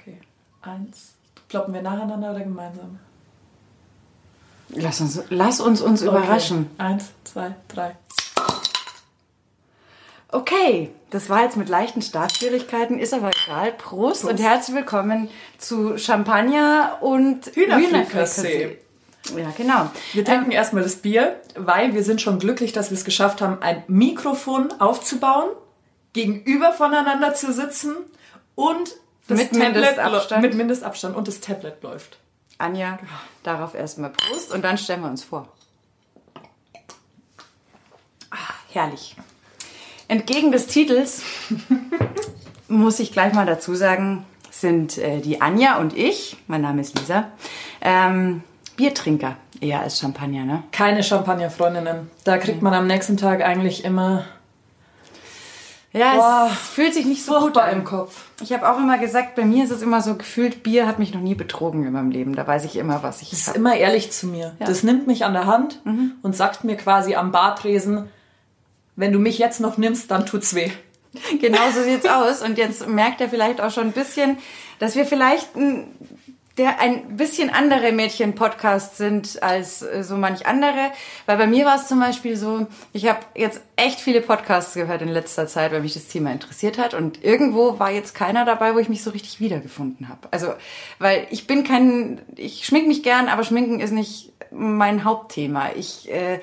Okay. Eins. Kloppen wir nacheinander oder gemeinsam? Lass uns, lass uns uns überraschen. Eins, zwei, drei. Okay, das war jetzt mit leichten Startschwierigkeiten, ist aber egal. Prost, und herzlich willkommen zu Champagner und Hühnerfrikassee. Ja, genau. Wir trinken erstmal das Bier, weil wir sind schon glücklich, dass wir es geschafft haben, ein Mikrofon aufzubauen, gegenüber voneinander zu sitzen und Mit Mindestabstand. mit Mindestabstand und das Tablet läuft. Anja, darauf erstmal Prost und dann stellen wir uns vor. Ah, herrlich. Entgegen des Titels muss ich gleich mal dazu sagen, sind äh, die Anja und ich, mein Name ist Lisa, ähm, Biertrinker eher als Champagner, ne? Keine Champagner-Freundinnen. Da kriegt man am nächsten Tag eigentlich immer Ja, Boah, es fühlt sich nicht so gut an. im Kopf. Ich habe auch immer gesagt, bei mir ist es immer so gefühlt, Bier hat mich noch nie betrogen in meinem Leben. Da weiß ich immer, was ich Das ist habe. immer ehrlich zu mir. Das nimmt mich an der Hand und sagt mir quasi am Bartresen, wenn du mich jetzt noch nimmst, dann tut's weh. Genau so sieht's aus. Und jetzt merkt er vielleicht auch schon ein bisschen, dass wir vielleicht ein, der ein bisschen andere Mädchen-Podcast sind als äh, so manch andere. Weil bei mir war es zum Beispiel so, ich habe jetzt echt viele Podcasts gehört in letzter Zeit, weil mich das Thema interessiert hat. Und irgendwo war jetzt keiner dabei, wo ich mich so richtig wiedergefunden habe. Also, weil ich bin kein, ich schmink mich gern, aber Schminken ist nicht mein Hauptthema. Ich äh,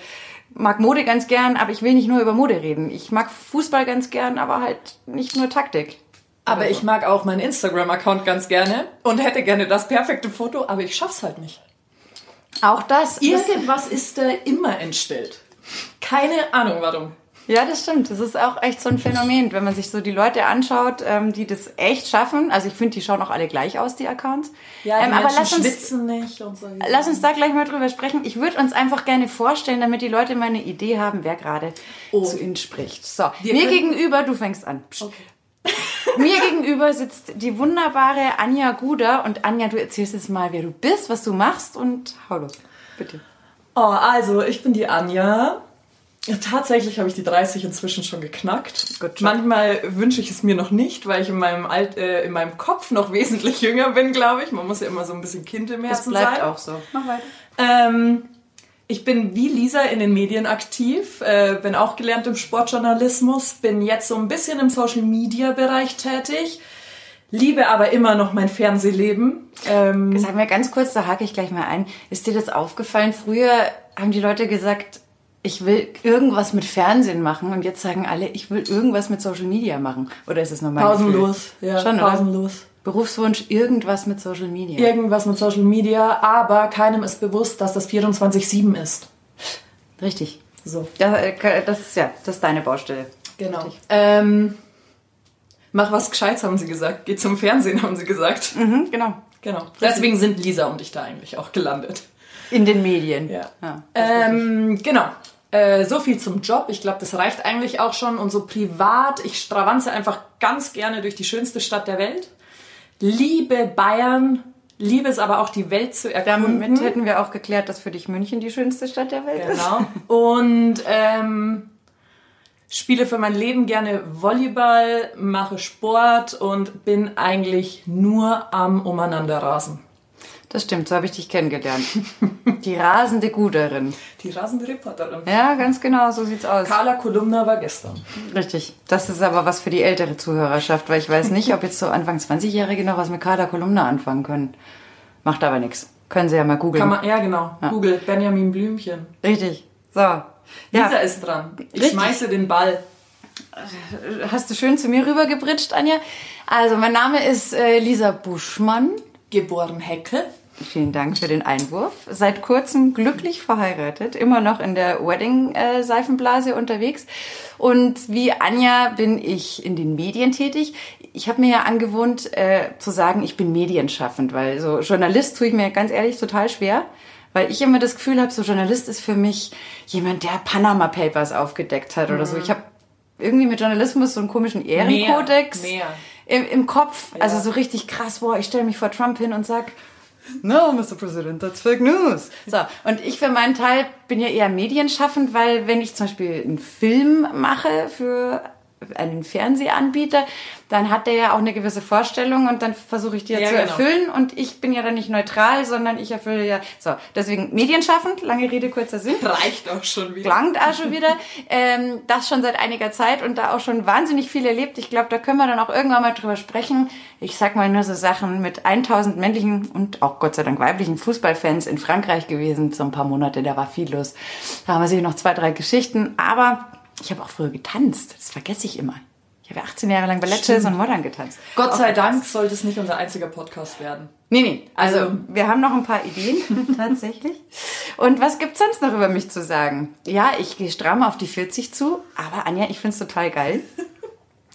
mag Mode ganz gern, aber ich will nicht nur über Mode reden. Ich mag Fußball ganz gern, aber halt nicht nur Taktik. Aber ich mag auch meinen Instagram-Account ganz gerne und hätte gerne das perfekte Foto, aber ich schaff's halt nicht. Auch das. Irgendwas ist da immer entstellt. Keine Ahnung warum. ja, das stimmt. Das ist auch echt so ein Phänomen, wenn man sich so die Leute anschaut, ähm, die das echt schaffen. Also ich finde, die schauen auch alle gleich aus, die Accounts. ähm, aber lass uns, schwitzen nicht und so. lass uns da gleich mal drüber sprechen. Ich würde uns einfach gerne vorstellen, damit die Leute mal eine Idee haben, wer gerade Oh. zu ihnen spricht. So, mir gegenüber, du fängst an. Psst. Okay. Mir gegenüber sitzt die wunderbare Anja Guder. Und Anja, du erzählst jetzt mal, wer du bist, was du machst und hau los. Bitte. Oh, also, ich bin die Anja. Ja, tatsächlich habe ich die 30 inzwischen schon geknackt. Good. Manchmal wünsche ich es mir noch nicht, weil ich in meinem, Alt, äh, in meinem Kopf noch wesentlich jünger bin, glaube ich. Man muss ja immer so ein bisschen Kind im Das Herzen bleibt sein. auch so. Mach weiter. Ähm, ich bin wie Lisa in den Medien aktiv, äh, bin auch gelernt im Sportjournalismus, bin jetzt so ein bisschen im Social Media Bereich tätig, liebe aber immer noch mein Fernsehleben. Ähm, Sag mir ganz kurz, da hake ich gleich mal ein. Ist dir das aufgefallen? Früher haben die Leute gesagt, ich will irgendwas mit Fernsehen machen und jetzt sagen alle, ich will irgendwas mit Social Media machen. Oder ist es mein pausenlos, Gefühl? ja, Schon, oder? Berufswunsch, irgendwas mit Social Media. Irgendwas mit Social Media, aber keinem ist bewusst, dass das 24-7 ist. Richtig. So. Ja, äh, das ist ja, das ist deine Baustelle. Genau. Ähm, mach was Gescheites, haben sie gesagt. Geh zum Fernsehen, haben sie gesagt. Mhm, genau. Genau. Deswegen sind Lisa und ich da eigentlich auch gelandet. In den Medien. Ja. ja das richtig. Ähm, genau. Äh, so viel zum Job. Ich glaube, das reicht eigentlich auch schon. Und so privat, ich stravanze einfach ganz gerne durch die schönste Stadt der Welt. Liebe Bayern, liebe es aber auch die Welt zu erkunden. Damit hätten wir auch geklärt, dass für dich München die schönste Stadt der Welt ist. Genau. Und ähm, spiele für mein Leben gerne Volleyball, mache Sport und bin eigentlich nur am Umeinanderrasen. Das stimmt, so habe ich dich kennengelernt. Die rasende Guderin. Die rasende Reporterin. Ja, ganz genau, so sieht's aus. Carla Kolumna war gestern. Richtig. Das ist aber was für die ältere Zuhörerschaft, weil ich weiß nicht, ob jetzt so Anfang 20-Jährige noch was mit Carla Kolumna anfangen können. Macht aber nichts. Können sie ja mal googeln. Ja, genau. Google Benjamin Blümchen. Richtig. So. Lisa Ja, ist dran. Ich Richtig. schmeiße den Ball. hast du schön zu mir rübergebritscht, Anja. Also, mein Name ist äh, Lisa Buschmann. Geboren Hecke. Vielen Dank für den Einwurf. Seit kurzem glücklich verheiratet, immer noch in der Wedding-Seifenblase unterwegs. Und wie Anja bin ich in den Medien tätig. Ich habe mir ja angewohnt äh, zu sagen, ich bin medienschaffend, weil so Journalist tue ich mir ganz ehrlich total schwer. Weil ich immer das Gefühl habe, so Journalist ist für mich jemand, der Panama Papers aufgedeckt hat oder so. Ich habe irgendwie mit Journalismus so einen komischen Ehrenkodex Mehr, mehr. Im, im Kopf. Also so richtig krass, boah, ich stelle mich vor Trump hin und sag, No, Mr. President, that's fake news. So, und ich für meinen Teil bin ja eher medienschaffend, weil wenn ich zum Beispiel einen Film mache für einen Fernsehanbieter, dann hat der ja auch eine gewisse Vorstellung und dann versuche ich die ja, Ja, zu genau. erfüllen und ich bin ja dann nicht neutral, sondern ich erfülle ja, so, deswegen medienschaffend, lange Rede, kurzer Sinn. Reicht auch schon wieder. Klangt auch schon wieder. Ähm, das schon seit einiger Zeit und da auch schon wahnsinnig viel erlebt. Ich glaube, da können wir dann auch irgendwann mal drüber sprechen. Ich sag mal nur so Sachen mit 1000 männlichen und auch Gott sei Dank weiblichen Fußballfans in Frankreich gewesen, so ein paar Monate, da war viel los. Da haben wir sicher noch zwei, drei Geschichten, aber ich habe auch früher getanzt. Das vergesse ich immer. Ich habe ja 18 Jahre lang Ballett, Jazz und Modern getanzt. Gott sei Dank sollte es nicht unser einziger Podcast werden. Nee, nee. Also, Also- wir haben noch ein paar Ideen, tatsächlich. Und was gibt's sonst noch über mich zu sagen? Ja, ich gehe stramm auf die 40 zu, aber Anja, ich find's total geil.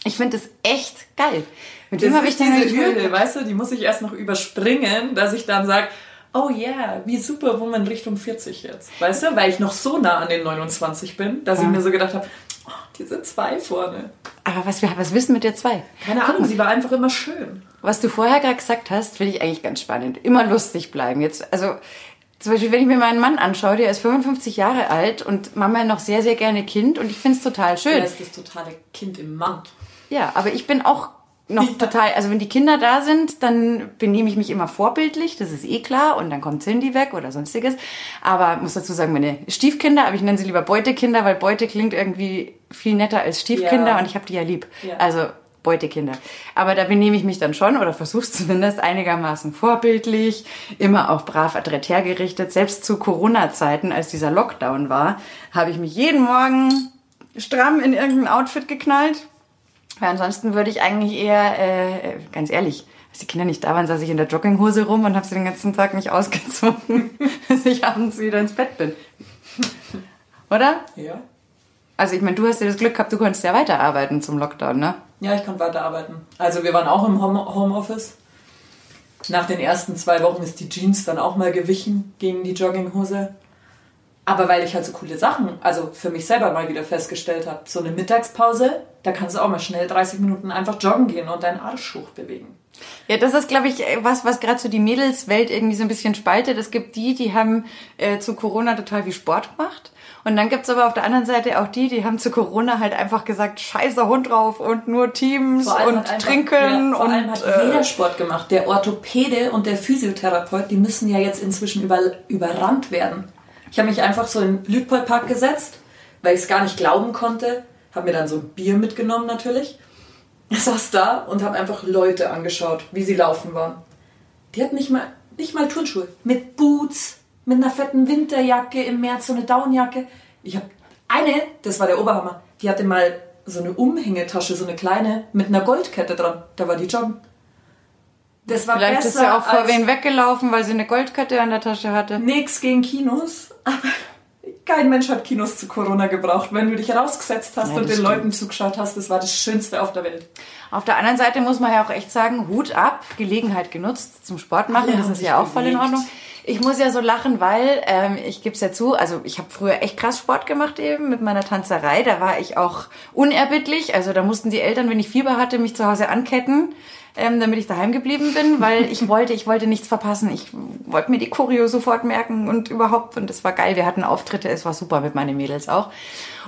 Ich finde es echt geil. Mit Das wem habe ich diese Hürde, weißt du, die muss ich erst noch überspringen, dass ich dann sage, oh yeah, wie Superwoman Richtung 40 jetzt. Weißt du, weil ich noch so nah an den 29 bin, dass ich mir so gedacht habe, oh, diese zwei vorne. Aber was, wir- was wissen mit der zwei? Keine Ahnung, sie war einfach immer schön. Was du vorher gerade gesagt hast, finde ich eigentlich ganz spannend. Immer lustig bleiben. Jetzt, also zum Beispiel, wenn ich mir meinen Mann anschaue, der ist 55 Jahre alt und Mama noch sehr, sehr gerne Kind und ich finde es total schön. Er ist das totale Kind im Mann. Ja, aber ich bin auch noch total, also wenn die Kinder da sind, dann benehme ich mich immer vorbildlich, das ist eh klar, und dann kommt Cindy weg oder sonstiges. Aber muss dazu sagen, meine Stiefkinder, aber ich nenne sie lieber Beutekinder, weil Beute klingt irgendwie viel netter als Stiefkinder Ja. und ich habe die ja lieb. Ja. Also Beutekinder. Aber da benehme ich mich dann schon oder versuch's zumindest einigermaßen vorbildlich, immer auch brav adrett hergerichtet. Selbst zu Corona-Zeiten, als dieser Lockdown war, habe ich mich jeden Morgen stramm in irgendein Outfit geknallt. Weil ansonsten würde ich eigentlich eher, äh, ganz ehrlich, als die Kinder nicht da waren, saß ich in der Jogginghose rum und habe sie den ganzen Tag nicht ausgezogen, bis ich abends wieder ins Bett bin. Oder? Ja. Also ich meine, du hast ja das Glück gehabt, du konntest ja weiterarbeiten zum Lockdown, ne? Ja, ich konnte weiterarbeiten. Also wir waren auch im Home Homeoffice. Nach den ersten zwei Wochen ist die Jeans dann auch mal gewichen gegen die Jogginghose. Aber weil ich halt so coole Sachen, also für mich selber mal wieder festgestellt habe, so eine Mittagspause, da kannst du auch mal schnell 30 Minuten einfach joggen gehen und deinen Arsch hochbewegen. Ja, das ist, glaube ich, was, was gerade so die Mädelswelt irgendwie so ein bisschen spaltet. Es gibt die, die haben äh, zu Corona total viel Sport gemacht. Und dann gibt's aber auf der anderen Seite auch die, die haben zu Corona halt einfach gesagt, scheiße Hund drauf und nur Teams und einfach- trinken ja, vor und allem hat äh, jeder Sport gemacht. Der Orthopäde und der Physiotherapeut, die müssen ja jetzt inzwischen über, überrannt werden. Ich habe mich einfach so in den Lüdpolpark gesetzt, weil ich es gar nicht glauben konnte. Habe mir dann so ein Bier mitgenommen natürlich. Ich saß da und habe einfach Leute angeschaut, wie sie laufen waren. Die hatten nicht mal, nicht mal Turnschuhe. Mit Boots, mit einer fetten Winterjacke im März, so eine Downjacke. Ich habe eine, das war der Oberhammer, die hatte mal so eine Umhängetasche, so eine kleine, mit einer Goldkette dran. Da war die joggen. Das war vielleicht besser ist ja auch vor wen weggelaufen, weil sie eine Goldkette an der Tasche hatte. nix gegen Kinos. Aber kein Mensch hat Kinos zu Corona gebraucht. Wenn du dich rausgesetzt hast Ja, und den stimmt. Leuten zugeschaut hast, das war das Schönste auf der Welt. Auf der anderen Seite muss man ja auch echt sagen, Hut ab, Gelegenheit genutzt zum Sport machen, Alle das ist ja auch voll in. Ordnung. Ich muss ja so lachen, weil ähm, ich gebe es ja zu, also ich habe früher echt krass Sport gemacht eben mit meiner Tanzerei. Da war ich auch unerbittlich. Also da mussten die Eltern, wenn ich Fieber hatte, mich zu Hause anketten, ähm, damit ich daheim geblieben bin, weil ich wollte, ich wollte nichts verpassen. Ich wollte mir die Choreo sofort merken und überhaupt. Und das war geil. Wir hatten Auftritte, es war super mit meinen Mädels auch.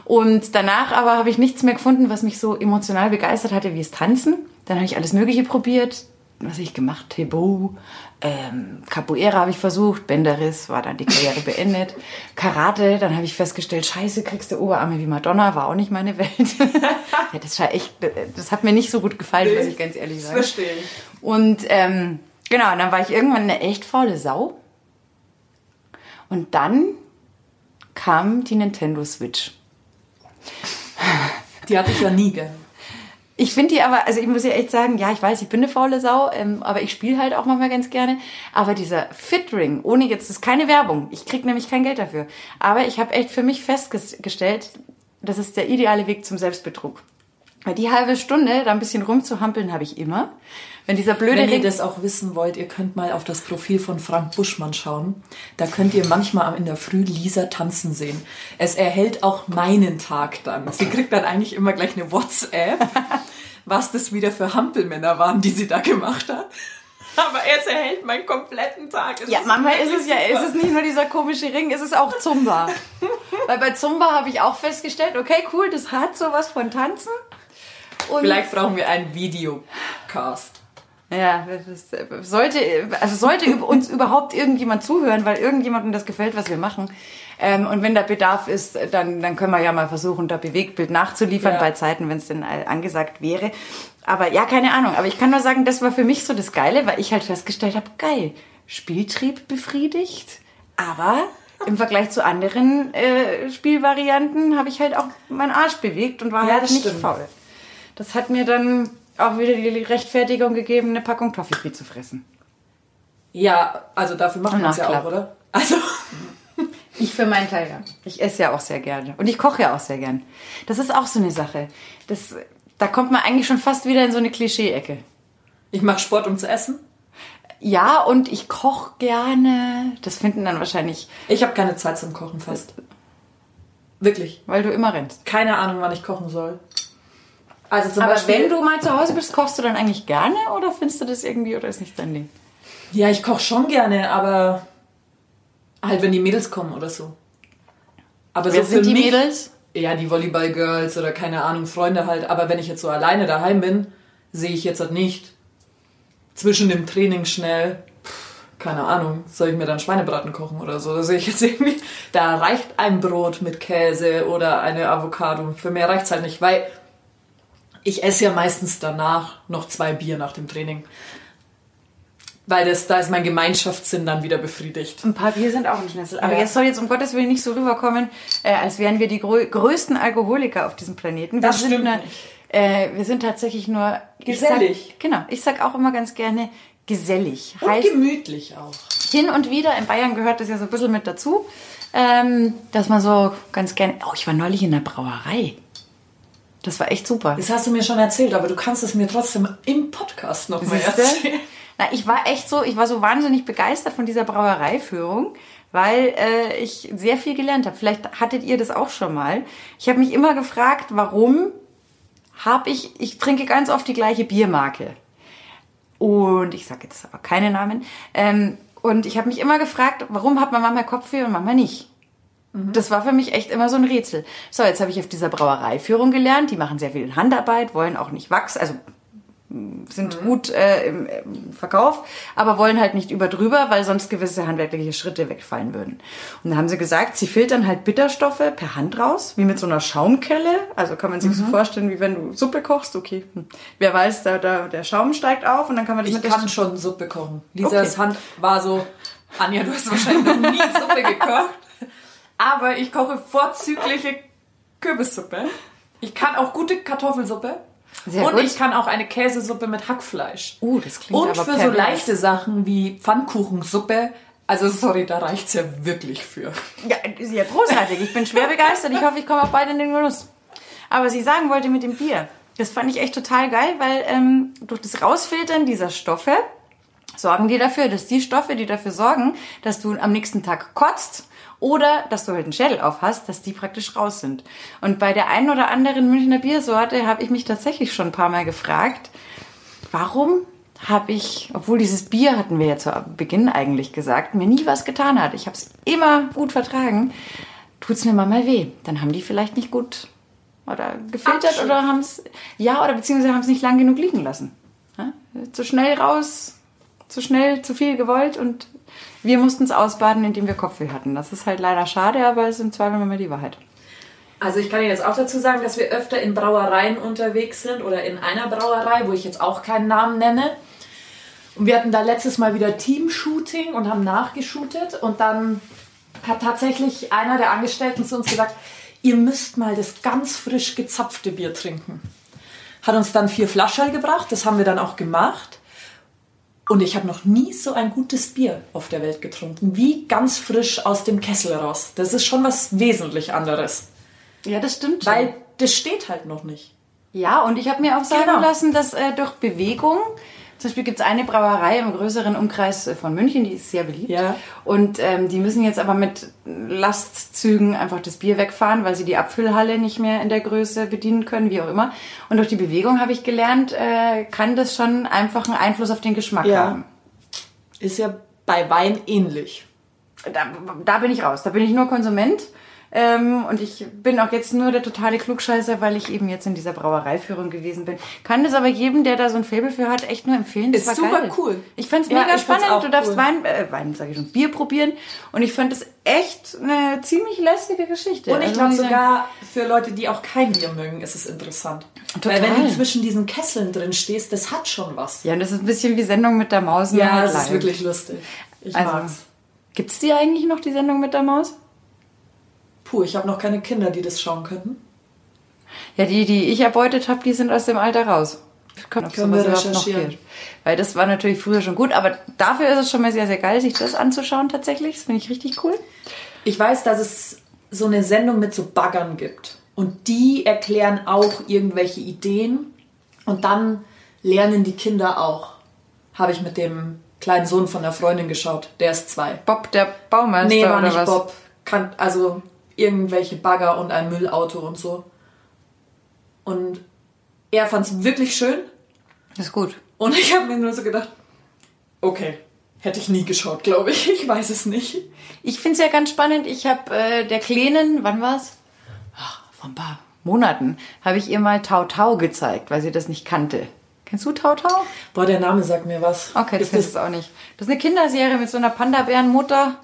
Und danach aber habe ich nichts mehr gefunden, was mich so emotional begeistert hatte wie das Tanzen. Dann habe ich alles Mögliche probiert. Was habe ich gemacht? Tebo, ähm, Capoeira habe ich versucht, Benderis war dann die Karriere beendet. Karate, dann habe ich festgestellt, scheiße, kriegst du Oberarme wie Madonna, war auch nicht meine Welt. ja, das war echt, das hat mir nicht so gut gefallen, muss ich ganz ehrlich sagen. verstehe. Und ähm, genau, und dann war ich irgendwann eine echt faule Sau. Und dann kam die Nintendo Switch. Die hatte ich ja nie gern. Ich finde die aber, also ich muss ja echt sagen, ja, ich weiß, ich bin eine faule Sau, ähm, aber ich spiele halt auch manchmal ganz gerne. Aber dieser Fitring, ohne jetzt, das ist keine Werbung, ich krieg nämlich kein Geld dafür. Aber ich habe echt für mich festgestellt, das ist der ideale Weg zum Selbstbetrug. Weil die halbe Stunde da ein bisschen rumzuhampeln habe ich immer. Wenn dieser blöde Wenn ihr das auch wissen wollt, ihr könnt mal auf das Profil von Frank Buschmann schauen. Da könnt ihr manchmal in der Früh Lisa tanzen sehen. Es erhält auch meinen Tag dann. Sie kriegt dann eigentlich immer gleich eine WhatsApp, was das wieder für Hampelmänner waren, die sie da gemacht hat. Aber es erhält meinen kompletten Tag. Es Ja, ist manchmal ist es ja, ist es nicht nur dieser komische Ring, ist es auch Zumba. Weil bei Zumba habe ich auch festgestellt, okay, cool, das hat sowas von Tanzen. Und Vielleicht brauchen wir einen Videocast. Ja, sollte, also sollte uns überhaupt irgendjemand zuhören, weil irgendjemandem das gefällt, was wir machen. Ähm, und wenn da Bedarf ist, dann, dann können wir ja mal versuchen, da Bewegtbild nachzuliefern Ja. bei Zeiten, wenn es denn äh, angesagt wäre. Aber ja, keine Ahnung. Aber ich kann nur sagen, das war für mich so das Geile, weil ich halt festgestellt habe, geil, Spieltrieb befriedigt, aber im Vergleich zu anderen äh, Spielvarianten habe ich halt auch meinen Arsch bewegt und war Ja, halt nicht stimmt. faul. Das hat mir dann auch wieder die Rechtfertigung gegeben, eine Packung Toffifee zu fressen. Ja, also dafür machen wir es ja auch, oder? Also, Ich für meinen Teil, ja. Ich esse ja auch sehr gerne. Und ich koche ja auch sehr gern. Das ist auch so eine Sache. Das, da kommt man eigentlich schon fast wieder in so eine Klischee-Ecke. ich mache Sport, um zu essen. Ja, und ich koche gerne. Das finden dann wahrscheinlich, Ich habe keine Zeit zum Kochen fast. Wirklich. weil du immer rennst. Keine Ahnung, wann ich kochen soll. Also zum Aber Beispiel, wenn du mal zu Hause bist, kochst du dann eigentlich gerne oder findest du das irgendwie oder ist nicht dein Ding? Ja, ich koche schon gerne, aber halt, wenn die Mädels kommen oder so. Aber Wer so sind die mich, Mädels? Ja, die Volleyball-Girls oder keine Ahnung, Freunde halt. Aber wenn ich jetzt so alleine daheim bin, sehe ich jetzt halt nicht zwischen dem Training schnell, keine Ahnung, soll ich mir dann Schweinebraten kochen oder so. Da sehe ich jetzt irgendwie, da reicht ein Brot mit Käse oder eine Avocado. Für mehr reicht's halt nicht, weil ich esse ja meistens danach noch zwei Bier nach dem Training. Weil das, da ist mein Gemeinschaftssinn dann wieder befriedigt. Ein paar Bier sind auch ein Schnitzel. Aber Ja. jetzt soll jetzt um Gottes Willen nicht so rüberkommen, äh, als wären wir die grö größten Alkoholiker auf diesem Planeten. Wir Das sind stimmt nur. Äh, wir sind tatsächlich nur ich Gesellig. Sag, genau. Ich sag auch immer ganz gerne gesellig. Und heißt gemütlich auch. hin und wieder, in Bayern gehört das ja so ein bisschen mit dazu, ähm, dass man so ganz gerne. Oh, ich war neulich in der Brauerei. Das war echt super. Das hast du mir schon erzählt, aber du kannst es mir trotzdem im Podcast noch mal erzählen. Na, ich war echt so, ich war so wahnsinnig begeistert von dieser Brauereiführung, weil äh, ich sehr viel gelernt habe. Vielleicht hattet ihr das auch schon mal. Ich habe mich immer gefragt, warum habe ich, ich trinke ganz oft die gleiche Biermarke. Und ich sage jetzt aber keine Namen. Ähm, und ich habe mich immer gefragt, warum hat man manchmal Kopfweh und manchmal nicht? Das war für mich echt immer so ein Rätsel. So, jetzt habe ich auf dieser Brauereiführung gelernt. Die machen sehr viel Handarbeit, wollen auch nicht wachsen, also sind gut äh, im, im Verkauf, aber wollen halt nicht über drüber, weil sonst gewisse handwerkliche Schritte wegfallen würden. Und da haben sie gesagt, sie filtern halt Bitterstoffe per Hand raus, wie mit so einer Schaumkelle. Also kann man sich so vorstellen, wie wenn du Suppe kochst. Okay, hm. wer weiß, da, da, der Schaum steigt auf und dann kann man das Ich mit kann schon Suppe kochen. Lisas Okay. Hand war so, Anja, du hast wahrscheinlich noch nie Suppe gekocht. Aber ich koche vorzügliche Kürbissuppe. Ich kann auch gute Kartoffelsuppe. Sehr und gut. ich kann auch eine Käsesuppe mit Hackfleisch. Uh, das klingt Und aber für so leichte Sachen wie Pfannkuchensuppe. Also sorry, da reicht's ja wirklich für. Ja, ist ja großartig. Ich bin schwer begeistert. Ich hoffe, ich komme auch bald in den Genuss. Aber was ich sagen wollte mit dem Bier, das fand ich echt total geil, weil ähm, durch das Rausfiltern dieser Stoffe sorgen die dafür, dass die Stoffe, die dafür sorgen, dass du am nächsten Tag kotzt oder dass du halt einen Schädel auf hast, dass die praktisch raus sind. Und bei der einen oder anderen Münchner Biersorte habe ich mich tatsächlich schon ein paar Mal gefragt, warum habe ich, obwohl dieses Bier hatten wir ja zu Beginn eigentlich gesagt, mir nie was getan hat. Ich habe es immer gut vertragen. Tut's mir mal mal weh. Dann haben die vielleicht nicht gut oder gefiltert Abschön. oder haben es ja oder beziehungsweise haben es nicht lang genug liegen lassen. Ja? Zu schnell raus, zu schnell, zu viel gewollt und wir mussten es ausbaden, indem wir Kopfweh hatten. Das ist halt leider schade, aber es ist im Zweifel immer die Wahrheit. Also ich kann Ihnen jetzt auch dazu sagen, dass wir öfter in Brauereien unterwegs sind oder in einer Brauerei, wo ich jetzt auch keinen Namen nenne. Und wir hatten da letztes Mal wieder Team-Shooting und haben nachgeshootet und dann hat tatsächlich einer der Angestellten zu uns gesagt, ihr müsst mal das ganz frisch gezapfte Bier trinken. Hat uns dann vier Flaschen gebracht, das haben wir dann auch gemacht. Und ich habe noch nie so ein gutes Bier auf der Welt getrunken, wie ganz frisch aus dem Kessel raus. Das ist schon was wesentlich anderes. Ja, das stimmt. Weil das steht halt noch nicht. Ja, und ich habe mir auch sagen Genau. lassen, dass äh, durch Bewegung, zum Beispiel gibt es eine Brauerei im größeren Umkreis äh, von München, die ist sehr beliebt. Ja. Und ähm, die müssen jetzt aber mit Lastzügen einfach das Bier wegfahren, weil sie die Abfüllhalle nicht mehr in der Größe bedienen können, wie auch immer. Und durch die Bewegung habe ich gelernt, äh, kann das schon einfach einen Einfluss auf den Geschmack Ja. haben. Ist ja bei Wein ähnlich. Da, da bin ich raus. Da bin ich nur Konsument. Ähm, und ich bin auch jetzt nur der totale Klugscheißer, weil ich eben jetzt in dieser Brauereiführung gewesen bin. Kann das aber jedem, der da so ein Faible für hat, echt nur empfehlen. Das Ist war super geil. cool. Ich fand's Ja, mega spannend. Du darfst cool. Wein, äh, Wein sage ich schon, Bier probieren. Und ich fand es echt eine ziemlich lästige Geschichte. Und ich Also glaube sogar für Leute, die auch kein Bier mögen, ist es interessant. Total. Weil wenn du zwischen diesen Kesseln drin stehst, das hat schon was. Ja, und das ist ein bisschen wie Sendung mit der Maus. Ja, es ist wirklich lustig. Ich Also, mag's. gibt's die eigentlich noch, die Sendung mit der Maus? Puh, ich habe noch keine Kinder, die das schauen könnten. Ja, die, die ich erbeutet habe, die sind aus dem Alter raus. Können, Können wir recherchieren. Weil das war natürlich früher schon gut, aber dafür ist es schon mal sehr, sehr geil, sich das anzuschauen tatsächlich. Das finde ich richtig cool. Ich weiß, dass es so eine Sendung mit so Baggern gibt. Und die erklären auch irgendwelche Ideen. Und dann lernen die Kinder auch. Habe ich mit dem kleinen Sohn von der Freundin geschaut. Der ist zwei. Bob, der Baumeister Nee, war nicht was? Bob. Kann, also irgendwelche Bagger und ein Müllauto und so. Und er fand es wirklich schön. Ist gut. Und ich habe mir nur so gedacht, okay, hätte ich nie geschaut, glaube ich. Ich weiß es nicht. Ich finde es ja ganz spannend. Ich habe äh, der Kleinen, wann war's? Ach, vor ein paar Monaten, habe ich ihr mal Tau Tau gezeigt, weil sie das nicht kannte. Kennst du Tau Tau? Boah, der Name sagt mir was. Okay, das ist du auch nicht. Das ist eine Kinderserie mit so einer Panda-Bärenmutter.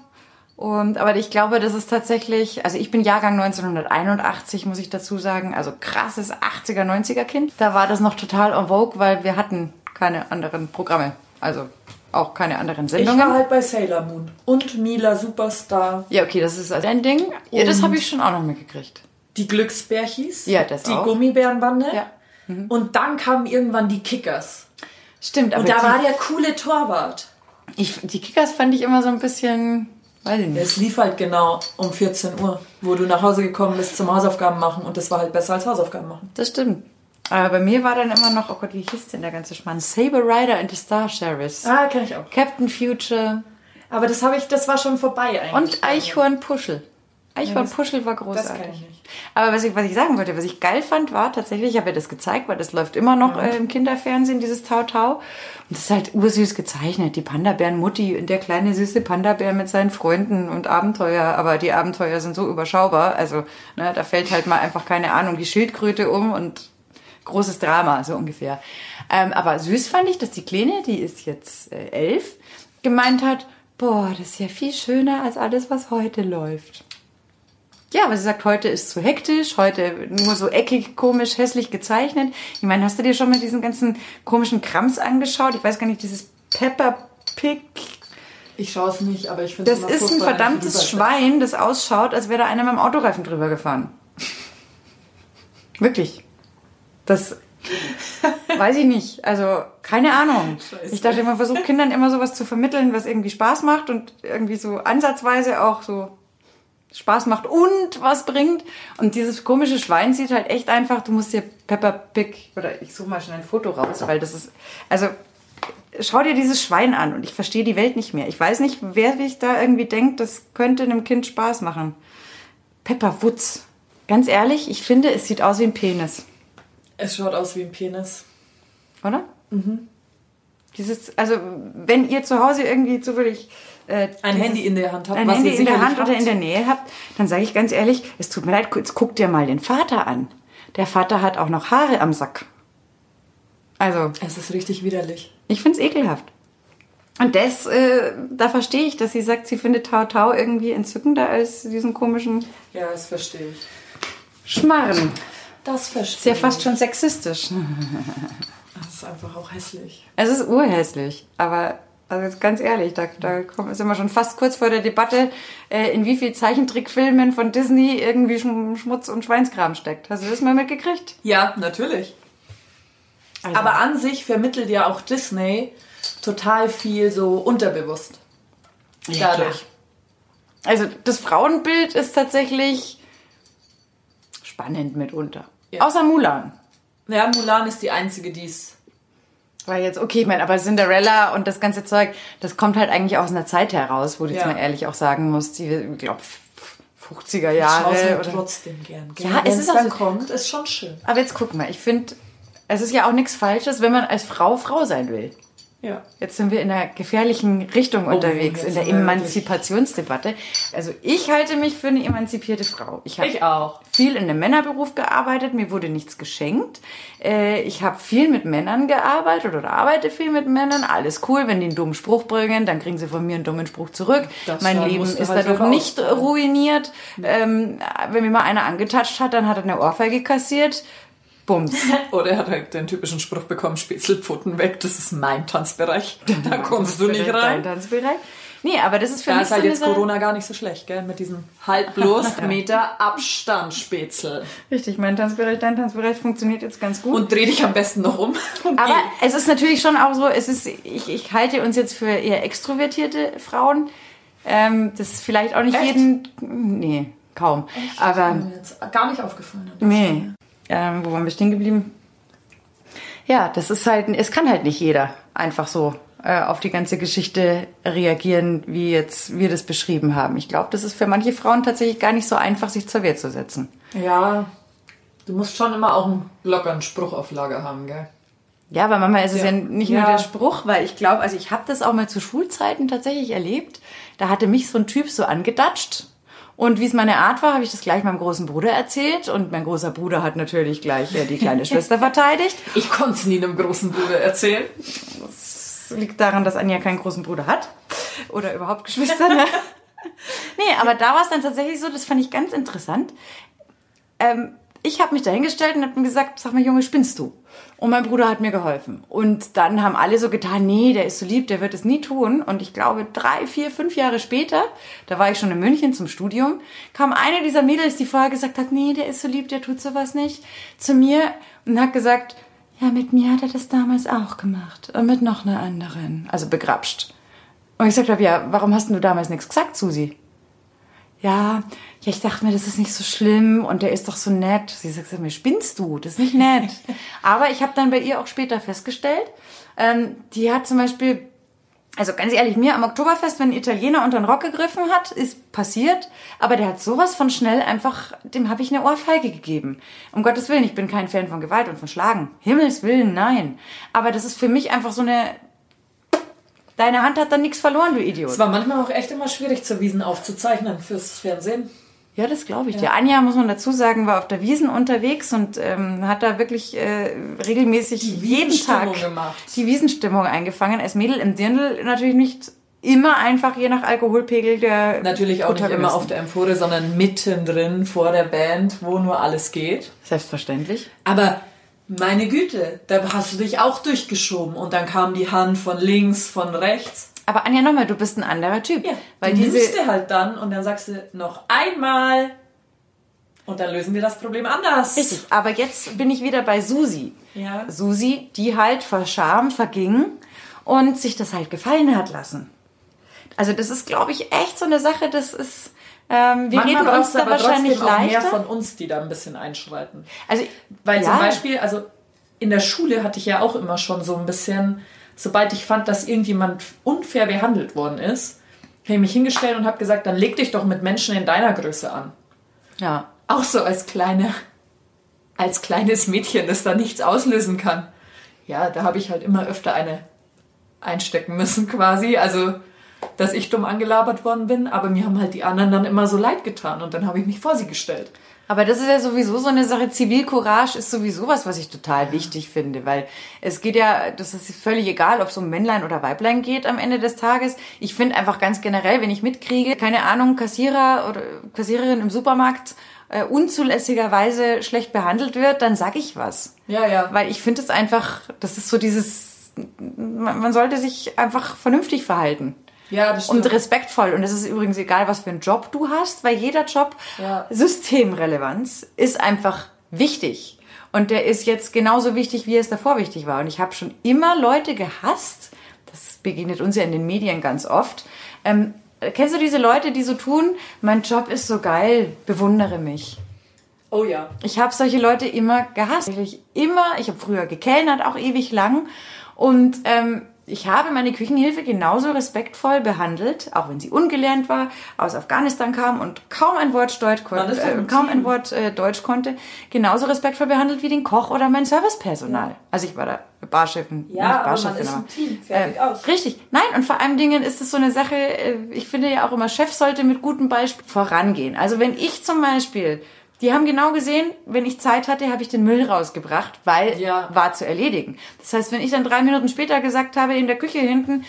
Und, aber ich glaube, das ist tatsächlich, also ich bin Jahrgang 1981, muss ich dazu sagen, also krasses 80er, 90er Kind. Da war das noch total en vogue, weil wir hatten keine anderen Programme. Also auch keine anderen Ich Sendungen. war halt bei Sailor Moon und Mila Superstar, ja, okay, das ist also ein Ding. Ja, das habe ich schon auch noch mitgekriegt. die Glücksbärchis, Ja, das die auch. Gummibärenbande. Ja. Und dann kamen irgendwann die Kickers. Stimmt, aber Und da die, war der coole Torwart. ich, die Kickers fand ich immer so ein bisschen, weiß ich nicht. Es lief halt genau um 14 Uhr, wo du nach Hause gekommen bist zum Hausaufgaben machen und das war halt besser als Hausaufgaben machen. Das stimmt. Aber bei mir war dann immer noch, oh Gott, wie hieß denn der ganze Schmarrn? Saber Rider and the Star Sheriffs. Ah, kenn ich auch. Captain Future Aber das habe ich, das war schon vorbei eigentlich. und Eichhorn Puschel. Eichhorn das- Puschel war das großartig. kenn ich nicht. Aber was ich, was ich sagen wollte, was ich geil fand, war tatsächlich, ich habe ja das gezeigt, weil das läuft immer noch äh, im Kinderfernsehen, dieses Tau Tau. Und das ist halt ursüß gezeichnet. Die Panda-Bären Mutti und der kleine süße Panda-Bär mit seinen Freunden und Abenteuer. Aber die Abenteuer sind so überschaubar. Also, ne, da fällt halt mal einfach, keine Ahnung, die Schildkröte um und großes Drama, so ungefähr. Ähm, aber süß fand ich, dass die Kleine, die ist jetzt äh, elf, gemeint hat, boah, das ist ja viel schöner als alles, was heute läuft. Ja, aber sie sagt, heute ist zu hektisch, heute nur so eckig, komisch, hässlich gezeichnet. Ich meine, hast du dir schon mal diesen ganzen komischen Krams angeschaut? Ich weiß gar nicht, dieses Pepper Pig. Ich schaue es nicht, aber ich finde Das ist ein verdammtes Schwein, das ausschaut, als wäre da einer mit dem Autoreifen drüber gefahren. Wirklich. Das weiß ich nicht. Also, keine Ahnung. Scheiße. Ich dachte, man versucht Kindern immer sowas zu vermitteln, was irgendwie Spaß macht und irgendwie so ansatzweise auch so Spaß macht und was bringt. Und dieses komische Schwein sieht halt echt einfach, du musst dir Peppa Pig, oder ich suche mal schnell ein Foto raus, weil das ist, also schau dir dieses Schwein an und ich verstehe die Welt nicht mehr. Ich weiß nicht, wer sich da irgendwie denkt, das könnte einem Kind Spaß machen. Peppa Wutz. Ganz ehrlich, ich finde, es sieht aus wie ein Penis, Es schaut aus wie ein Penis. oder? Mhm. Dieses, also wenn ihr zu Hause irgendwie zufällig äh, Ein dieses- Handy in der Hand habt, ein was Handy ihr in der Hand oder habt. in der Nähe habt, dann sage ich ganz ehrlich, es tut mir leid, jetzt guck dir mal den Vater an. Der Vater hat auch noch Haare am Sack. Also, Es ist richtig widerlich. ich find's ekelhaft. Und das, äh, da verstehe ich, dass sie sagt, sie findet Tau Tau irgendwie entzückender als diesen komischen Ja, das verstehe ich. Schmarren. Das Ist verstehe ja fast schon sexistisch. Das ist einfach auch hässlich. Es ist urhässlich, aber also jetzt ganz ehrlich, da, da sind wir schon fast kurz vor der Debatte, äh, in wie viel Zeichentrickfilmen von Disney irgendwie Schm- Schmutz und Schweinskram steckt. Hast du das mal mitgekriegt? Ja, natürlich. Also- Aber an sich vermittelt ja auch Disney total viel so unterbewusst. Ja, Dadurch. Also das Frauenbild ist tatsächlich spannend mitunter. Ja. Außer Mulan. Ja, Mulan ist die einzige, die es. Weil jetzt, okay, ich meine, aber Cinderella und das ganze Zeug, das kommt halt eigentlich aus einer Zeit heraus, wo du jetzt Ja. mal ehrlich auch sagen musst, die, ich glaube, 50er Ich schaue es Jahre. halt Oder trotzdem gern. Ja, Genau, es ist es auch dann so- kommt, ist schon schön. Aber jetzt guck mal, ich finde, es ist ja auch nichts Falsches, wenn man als Frau Frau sein will. Ja. Jetzt sind wir in einer gefährlichen Richtung unterwegs, jetzt in der Emanzipationsdebatte. Also ich halte mich für eine emanzipierte Frau. Ich habe Ich auch. viel in einem Männerberuf gearbeitet, mir wurde nichts geschenkt. Äh, Ich habe viel mit Männern gearbeitet oder arbeite viel mit Männern. Alles cool, wenn die einen dummen Spruch bringen, dann kriegen sie von mir einen dummen Spruch zurück. Das mein Leben ist halt dadurch nicht ruiniert. Ähm, wenn mir mal einer angetatscht hat, dann hat er eine Ohrfeige kassiert. Bums. Oder er hat halt den typischen Spruch bekommen, Spitzelpfoten weg, das ist mein Tanzbereich. Da kommst du nicht Dein rein. Tanzbereich. Nee, aber das ist für Da mich ist halt so jetzt Corona gar nicht so schlecht, gell? Mit diesem halblos Meter Abstand Spätzle. Richtig, mein Tanzbereich, dein Tanzbereich funktioniert jetzt ganz gut. Und dreh dich am besten noch um. Aber geh. es ist natürlich schon auch so, es ist, ich, ich halte uns jetzt für eher extrovertierte Frauen. Ähm, das ist vielleicht auch nicht Echt? jeden. Nee, kaum. Aber mir jetzt gar nicht aufgefallen. nee. Ähm, wo waren wir stehen geblieben? Ja, das ist halt, es kann halt nicht jeder einfach so äh, auf die ganze Geschichte reagieren, wie jetzt wir das beschrieben haben. Ich glaube, das ist für manche Frauen tatsächlich gar nicht so einfach, sich zur Wehr zu setzen. Ja, du musst schon immer auch einen lockeren Spruch auf Lager haben, gell? Ja, aber manchmal ist es ja, Ja. nicht Ja. nur der Spruch, weil ich glaube, also ich habe das auch mal zu Schulzeiten tatsächlich erlebt. Da hatte mich so ein Typ so angedatscht. Und wie es meine Art war, habe ich das gleich meinem großen Bruder erzählt. Und mein großer Bruder hat natürlich gleich äh, die kleine Schwester verteidigt. Ich konnte es nie einem großen Bruder erzählen. Das liegt daran, dass Anja keinen großen Bruder hat. Oder überhaupt Geschwister. Ne? nee, aber da war es dann tatsächlich so, das fand ich ganz interessant. Ähm, ich habe mich dahingestellt und habe mir gesagt, sag mal, Junge, spinnst du? Und mein Bruder hat mir geholfen. Und dann haben alle so getan, nee, der ist so lieb, der wird es nie tun. Und ich glaube, drei, vier, fünf Jahre später, da war ich schon in München zum Studium, kam eine dieser Mädels, die vorher gesagt hat, nee, der ist so lieb, der tut sowas nicht, zu mir und hat gesagt, ja, mit mir hat er das damals auch gemacht. Und mit noch einer anderen. Also begrapscht. Und ich gesagt ja, warum hast du damals nichts gesagt, Susi? Ja, ja, ich dachte mir, das ist nicht so schlimm und der ist doch so nett. Sie sagt mir, spinnst du? Das ist nicht nett. Aber ich habe dann bei ihr auch später festgestellt, ähm, die hat zum Beispiel, also ganz ehrlich, mir am Oktoberfest, wenn ein Italiener unter den Rock gegriffen hat, ist passiert, aber der hat sowas von schnell einfach, dem habe ich eine Ohrfeige gegeben. Um Gottes Willen, ich bin kein Fan von Gewalt und von Schlagen. Himmels Willen, nein. Aber das ist für mich einfach so eine, deine Hand hat dann nichts verloren, du Idiot. Es war manchmal auch echt immer schwierig, zur Wiesen aufzuzeichnen fürs Fernsehen. Ja, das glaube ich dir. Anja, muss man dazu sagen, war auf der Wiesen unterwegs und ähm, hat da wirklich äh, regelmäßig jeden Wiesenstimmung Tag gemacht. die Wiesenstimmung eingefangen. Als Mädel im Dirndl natürlich nicht immer einfach, je nach Alkoholpegel der Natürlich auch nicht immer auf der Empore, sondern mittendrin vor der Band, wo nur alles geht. Selbstverständlich. Aber meine Güte, da hast du dich auch durchgeschoben und dann kam die Hand von links, von rechts. Aber Anja, nochmal, du bist ein anderer Typ. Ja, weil du diese, nimmst dir halt dann und dann sagst du noch einmal und dann lösen wir das Problem anders. Richtig. Aber jetzt bin ich wieder bei Susi. Ja. Susi, die halt vor Scham verging und sich das halt gefallen hat lassen. Also das ist, glaube ich, echt so eine Sache, das ist... Ähm, wir Manchmal reden uns da aber wahrscheinlich trotzdem auch mehr leichter. von uns, die da ein bisschen einschreiten. Also, Weil ja, zum Beispiel, also in der Schule hatte ich ja auch immer schon so ein bisschen, sobald ich fand, dass irgendjemand unfair behandelt worden ist, habe ich mich hingestellt und habe gesagt, dann leg dich doch mit Menschen in deiner Größe an. Ja. Auch so als kleine, als kleines Mädchen, das da nichts auslösen kann. Ja, da habe ich halt immer öfter eine einstecken müssen quasi. Also, dass ich dumm angelabert worden bin, aber mir haben halt die anderen dann immer so leid getan und dann habe ich mich vor sie gestellt. Aber das ist ja sowieso so eine Sache. Zivilcourage ist sowieso was, was ich total wichtig finde, weil es geht ja, das ist völlig egal, ob es um Männlein oder Weiblein geht am Ende des Tages. Ich finde einfach ganz generell, wenn ich mitkriege, keine Ahnung, Kassierer oder Kassiererin im Supermarkt äh, unzulässigerweise schlecht behandelt wird, dann sag ich was. Ja, ja. Weil ich finde es einfach, das ist so dieses, man man sollte sich einfach vernünftig verhalten. Ja, das stimmt. Und respektvoll. Und es ist übrigens egal, was für einen Job du hast, weil jeder Job Ja. Systemrelevanz ist einfach wichtig. Und der ist jetzt genauso wichtig, wie es davor wichtig war. Und ich habe schon immer Leute gehasst, das begegnet uns ja in den Medien ganz oft. Ähm, kennst du diese Leute, die so tun, mein Job ist so geil, bewundere mich. oh ja. Ich habe solche Leute immer gehasst. Ich immer, ich habe früher gekellnert, auch ewig lang. Und ähm, ich habe meine Küchenhilfe genauso respektvoll behandelt, auch wenn sie ungelernt war, aus Afghanistan kam und kaum ein Wort Deutsch, kon Man ist doch äh, kaum ein Wort äh, Deutsch konnte, genauso respektvoll behandelt wie den Koch oder mein Servicepersonal. Also ich war da Barchefin, Ja, nicht aber man Barchefin, ist ein Team. Fertig, äh, aus. Richtig. Nein, und vor allem Dingen ist es so eine Sache, äh, ich finde ja auch immer, Chef sollte mit gutem Beispiel vorangehen. Also wenn ich zum Beispiel, die haben genau gesehen, wenn ich Zeit hatte, habe ich den Müll rausgebracht, weil Ja. war zu erledigen. Das heißt, wenn ich dann drei Minuten später gesagt habe, in der Küche hinten,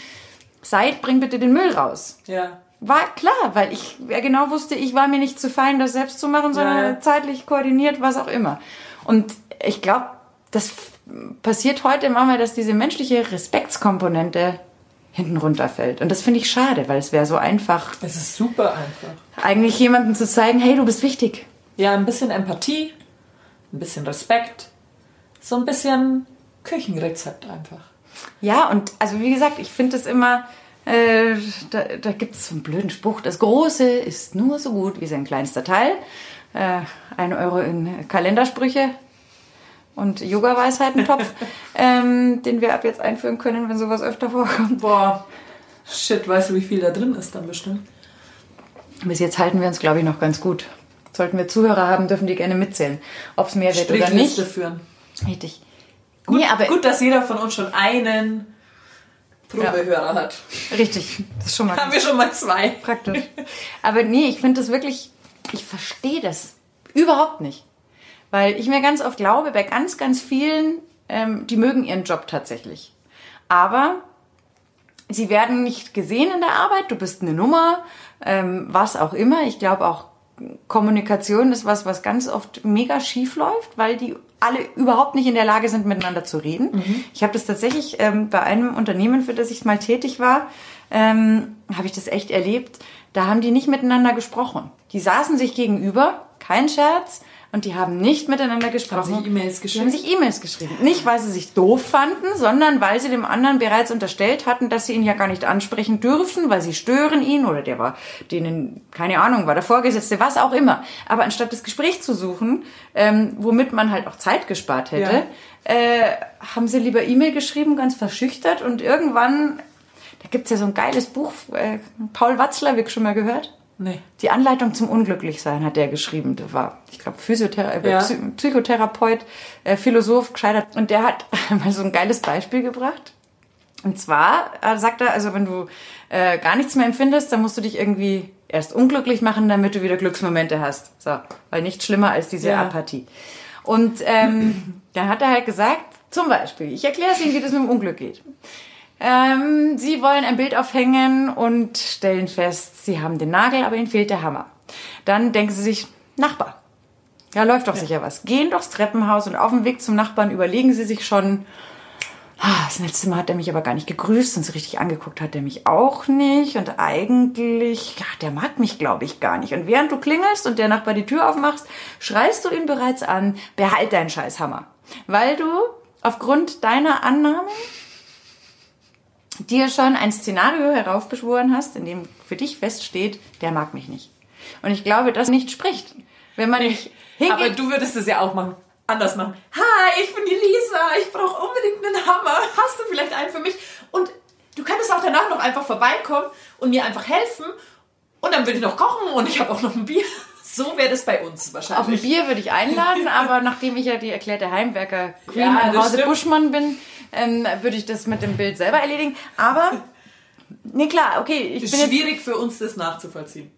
Seid, bring bitte den Müll raus. Ja. War klar, weil ich genau wusste, ich war mir nicht zu fein, das selbst zu machen, sondern Ja, ja. zeitlich koordiniert, was auch immer. Und ich glaube, das passiert heute manchmal, dass diese menschliche Respektskomponente hinten runterfällt. Und das finde ich schade, weil es wäre so einfach, Es ist super einfach. eigentlich jemandem zu zeigen, hey, du bist wichtig. Ja, ein bisschen Empathie, ein bisschen Respekt, so ein bisschen Küchenrezept einfach. Ja, und also wie gesagt, ich finde es immer, äh, da, da gibt es so einen blöden Spruch, das Große ist nur so gut wie sein kleinster Teil. Äh, ein Euro in Kalendersprüche und Yoga-Weisheiten-Topf, ähm, den wir ab jetzt einführen können, wenn sowas öfter vorkommt. Boah, shit, weißt du, wie viel da drin ist dann bestimmt? Bis jetzt halten wir uns, glaube ich, noch ganz gut. Sollten wir Zuhörer haben, dürfen die gerne mitzählen. Ob es mehr wird oder nicht. Führen. Richtig. Gut, nee, aber gut, dass jeder von uns schon einen Probehörer hat. richtig. Das ist schon mal Haben wir schon mal zwei. praktisch. Aber nee, ich finde das wirklich, ich verstehe das überhaupt nicht. Weil ich mir ganz oft glaube, bei ganz, ganz vielen, ähm, die mögen ihren Job tatsächlich. Aber sie werden nicht gesehen in der Arbeit, du bist eine Nummer, ähm, was auch immer. Ich glaube auch, Kommunikation ist was, was ganz oft mega schief läuft, weil die alle überhaupt nicht in der Lage sind, miteinander zu reden. Ich habe das tatsächlich ähm, bei einem Unternehmen, für das ich mal tätig war, ähm, habe ich das echt erlebt. Da haben die nicht miteinander gesprochen. Die saßen sich gegenüber, kein Scherz, und die haben nicht miteinander gesprochen. sich E-Mails Die haben sich E-Mails geschrieben. Nicht, weil sie sich doof fanden, sondern weil sie dem anderen bereits unterstellt hatten, dass sie ihn ja gar nicht ansprechen dürfen, weil sie stören ihn oder der war denen, keine Ahnung, war der Vorgesetzte, was auch immer. Aber anstatt das Gespräch zu suchen, ähm, womit man halt auch Zeit gespart hätte, äh, haben sie lieber E-Mail geschrieben, ganz verschüchtert und irgendwann, da gibt's ja so ein geiles Buch, äh, Paul Watzlawick schon mal gehört? Nee. Die Anleitung zum Unglücklichsein hat der geschrieben. Der war, ich glaube, Physiothera äh, Ja. Psy Psychotherapeut, äh, Philosoph, gescheitert. Und der hat mal so ein geiles Beispiel gebracht. Und zwar äh, sagt er, also wenn du äh, gar nichts mehr empfindest, dann musst du dich irgendwie erst unglücklich machen, damit du wieder Glücksmomente hast. So, weil nichts schlimmer als diese Ja. Apathie. Und ähm, dann hat er halt gesagt, zum Beispiel, ich erkläre es Ihnen, wie das mit dem Unglück geht. Ähm, Sie wollen ein Bild aufhängen und stellen fest, Sie haben den Nagel, aber Ihnen fehlt der Hammer. Dann denken Sie sich, Nachbar. Ja, läuft doch sicher was. Gehen durchs Treppenhaus und auf dem Weg zum Nachbarn überlegen Sie sich schon, ah, das letzte Mal hat er mich aber gar nicht gegrüßt und so richtig angeguckt hat er mich auch nicht und eigentlich, ja, der mag mich, glaube ich, gar nicht. Und während du klingelst und der Nachbar die Tür aufmachst, schreist du ihn bereits an, behalt deinen Scheißhammer. Weil du aufgrund deiner Annahmen dir schon ein Szenario heraufbeschworen hast, in dem für dich feststeht, der mag mich nicht. Und ich glaube, das nicht spricht. Wenn man nicht hingeht, Aber du würdest es ja auch machen. Anders machen. Hi, ich bin die Lisa. Ich brauche unbedingt einen Hammer. Hast du vielleicht einen für mich? Und du könntest auch danach noch einfach vorbeikommen und mir einfach helfen. Und dann würde ich noch kochen und ich habe auch noch ein Bier. So wäre das bei uns Auf ein wahrscheinlich. Bier würde ich einladen, aber nachdem ich ja die erklärte Heimwerker Queen Ja, im Hause stimmt. Buschmann bin, ähm, würde ich das mit dem Bild selber erledigen. Aber, nee, klar, okay, ich Es bin ist jetzt, schwierig für uns, das nachzuvollziehen.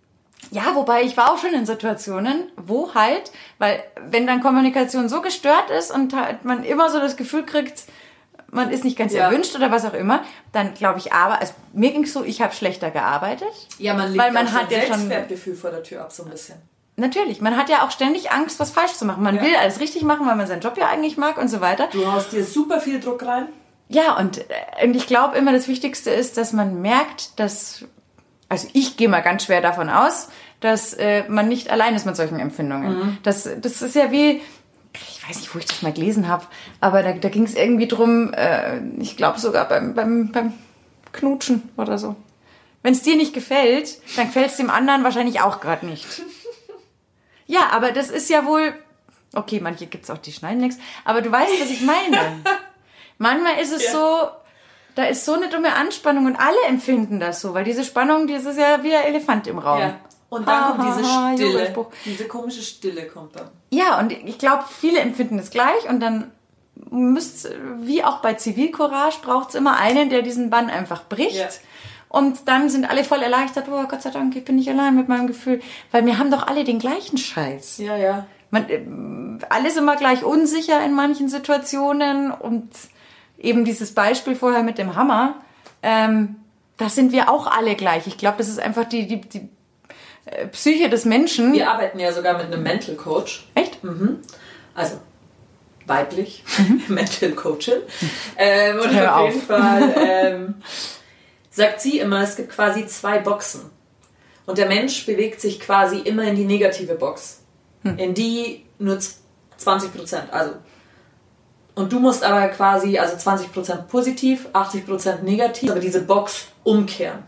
ja, wobei ich war auch schon in Situationen, wo halt, weil wenn dann Kommunikation so gestört ist und halt man immer so das Gefühl kriegt, man ist nicht ganz Ja. erwünscht oder was auch immer, dann glaube ich aber, also mir ging es so, ich habe schlechter gearbeitet. Ja, man legt Weil man hat ja schon- Selbstwertgefühl vor der Tür ab, so ein bisschen. Natürlich, man hat ja auch ständig Angst, was falsch zu machen. Man Ja. will alles richtig machen, weil man seinen Job ja eigentlich mag und so weiter. Du haust dir super viel Druck rein. Ja, und, äh, und ich glaube immer, das Wichtigste ist, dass man merkt, dass, also ich gehe mal ganz schwer davon aus, dass äh, man nicht allein ist mit solchen Empfindungen. Das, das ist ja wie, ich weiß nicht, wo ich das mal gelesen habe, aber da, da ging es irgendwie drum, äh, ich glaube sogar beim, beim, beim Knutschen oder so. Wenn es dir nicht gefällt, dann gefällt es dem anderen wahrscheinlich auch gerade nicht. Ja, aber das ist ja wohl, okay, manche gibt's auch, die schneiden nichts, aber du weißt, was ich meine. Manchmal ist es Ja. so, da ist so eine dumme Anspannung und alle empfinden das so, weil diese Spannung, das ist ja wie ein Elefant im Raum. Ja. Und dann kommt diese Ha, ha, ha, Stille. Diese komische Stille kommt dann. Ja, und ich glaube, viele empfinden es gleich und dann müsst, wie auch bei Zivilcourage, braucht es immer einen, der diesen Bann einfach bricht. Ja. Und dann sind alle voll erleichtert, oh Gott sei Dank, ich bin nicht allein mit meinem Gefühl. Weil wir haben doch alle den gleichen Scheiß. Ja, ja. Man, ähm, alle sind immer gleich unsicher in manchen Situationen und eben dieses Beispiel vorher mit dem Hammer, ähm, da sind wir auch alle gleich. Ich glaube, das ist einfach die, die, die äh, Psyche des Menschen. Wir arbeiten ja sogar mit einem Mental Coach. Echt? Also weiblich, Mental Coachin. Ähm, und Hör auf auf. jeden Fall ähm, sagt sie immer, es gibt quasi zwei Boxen. Und der Mensch bewegt sich quasi immer in die negative Box. In die nur z- 20 Prozent. Also. Und du musst aber quasi, also 20 Prozent positiv, 80 Prozent negativ, aber diese Box umkehren.